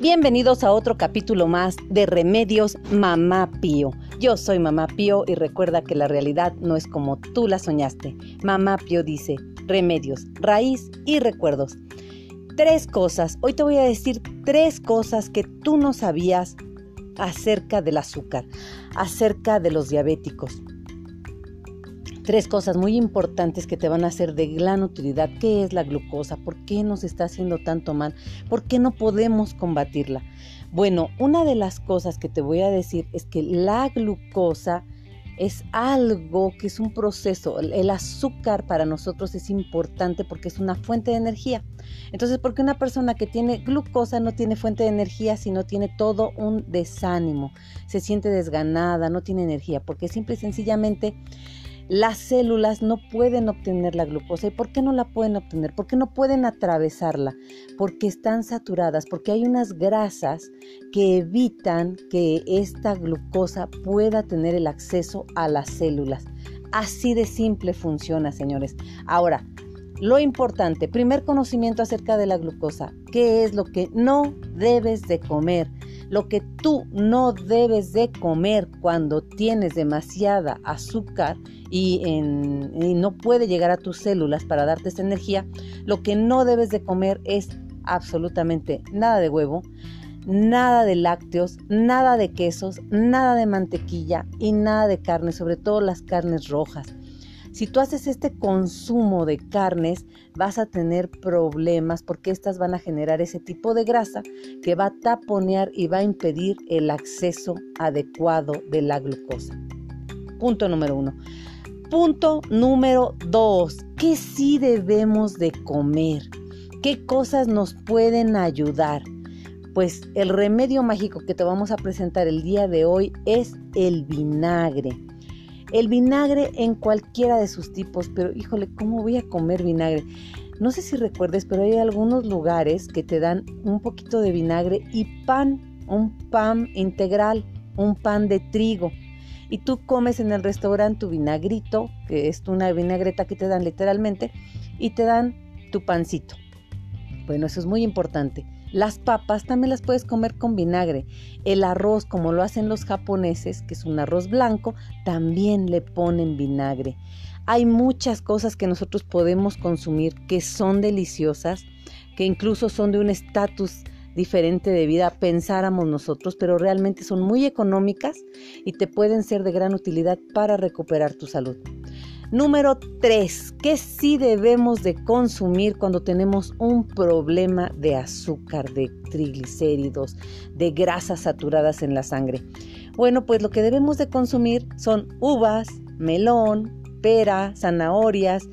Bienvenidos a otro capítulo más de Remedios Mamá Pío. Yo soy Mamá Pío y recuerda que la realidad no es como tú la soñaste. Mamá Pío dice, remedios, raíz y recuerdos. Tres cosas, hoy te voy a decir tres cosas que tú no sabías acerca del azúcar, acerca de los diabéticos tres cosas muy importantes que te van a hacer de gran utilidad. ¿Qué es la glucosa? ¿Por qué nos está haciendo tanto mal? ¿Por qué no podemos combatirla? Bueno, una de las cosas que te voy a decir es que la glucosa es algo que es un proceso. El azúcar para nosotros es importante porque es una fuente de energía. Entonces, ¿por qué una persona que tiene glucosa no tiene fuente de energía, sino tiene todo un desánimo? Se siente desganada, no tiene energía, porque simple y sencillamente las células no pueden obtener la glucosa. ¿Y por qué no la pueden obtener? ¿Por qué no pueden atravesarla? Porque están saturadas, porque hay unas grasas que evitan que esta glucosa pueda tener el acceso a las células. Así de simple funciona, señores. Ahora, lo importante, primer conocimiento acerca de la glucosa. ¿Qué es lo que no debes de comer? Lo que tú no debes de comer cuando tienes demasiada azúcar y, no puede llegar a tus células para darte esa energía, lo que no debes de comer es absolutamente nada de huevo, nada de lácteos, nada de quesos, nada de mantequilla y nada de carne, sobre todo las carnes rojas. Si tú haces este consumo de carnes, vas a tener problemas porque estas van a generar ese tipo de grasa que va a taponear y va a impedir el acceso adecuado de la glucosa. Punto número uno. Punto número dos. ¿Qué sí debemos de comer? ¿Qué cosas nos pueden ayudar? Pues el remedio mágico que te vamos a presentar el día de hoy es el vinagre. El vinagre en cualquiera de sus tipos, pero híjole, ¿cómo voy a comer vinagre? No sé si recuerdes, pero hay algunos lugares que te dan un poquito de vinagre y pan, un pan integral, un pan de trigo. Y tú comes en el restaurante tu vinagrito, que es una vinagreta que te dan literalmente, y te dan tu pancito. Bueno, eso es muy importante. Las papas también las puedes comer con vinagre. El arroz, como lo hacen los japoneses, que es un arroz blanco, también le ponen vinagre. Hay muchas cosas que nosotros podemos consumir que son deliciosas, que incluso son de un estatus diferente de vida pensáramos nosotros, pero realmente son muy económicas y te pueden ser de gran utilidad para recuperar tu salud. Número 3. ¿Qué sí debemos de consumir cuando tenemos un problema de azúcar, de triglicéridos, de grasas saturadas en la sangre? Bueno, pues lo que debemos de consumir son uvas, melón, pera, zanahorias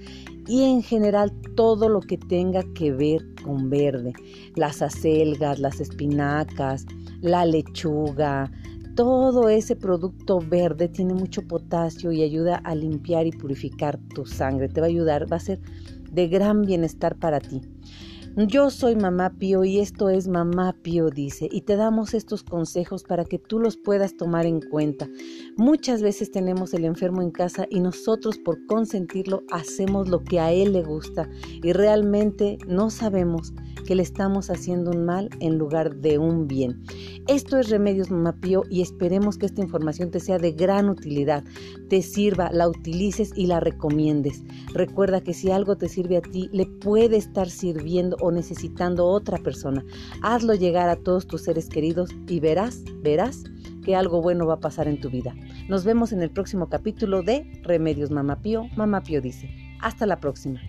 y en general todo lo que tenga que ver con verde. Las acelgas, las espinacas, la lechuga, todo ese producto verde tiene mucho potasio y ayuda a limpiar y purificar tu sangre. Te va a ayudar, va a ser de gran bienestar para ti. Yo soy Mamá Pío y esto es Mamá Pío dice y te damos estos consejos para que tú los puedas tomar en cuenta. Muchas veces tenemos el enfermo en casa y nosotros por consentirlo hacemos lo que a él le gusta y realmente no sabemos que le estamos haciendo un mal en lugar de un bien. Esto es Remedios Mamá Pío y esperemos que esta información te sea de gran utilidad, te sirva, la utilices y la recomiendes. Recuerda que si algo te sirve a ti, le puede estar sirviendo o necesitando otra persona. Hazlo llegar a todos tus seres queridos y verás, verás que algo bueno va a pasar en tu vida. Nos vemos en el próximo capítulo de Remedios Mamá Pío. Mamá Pío dice. Hasta la próxima.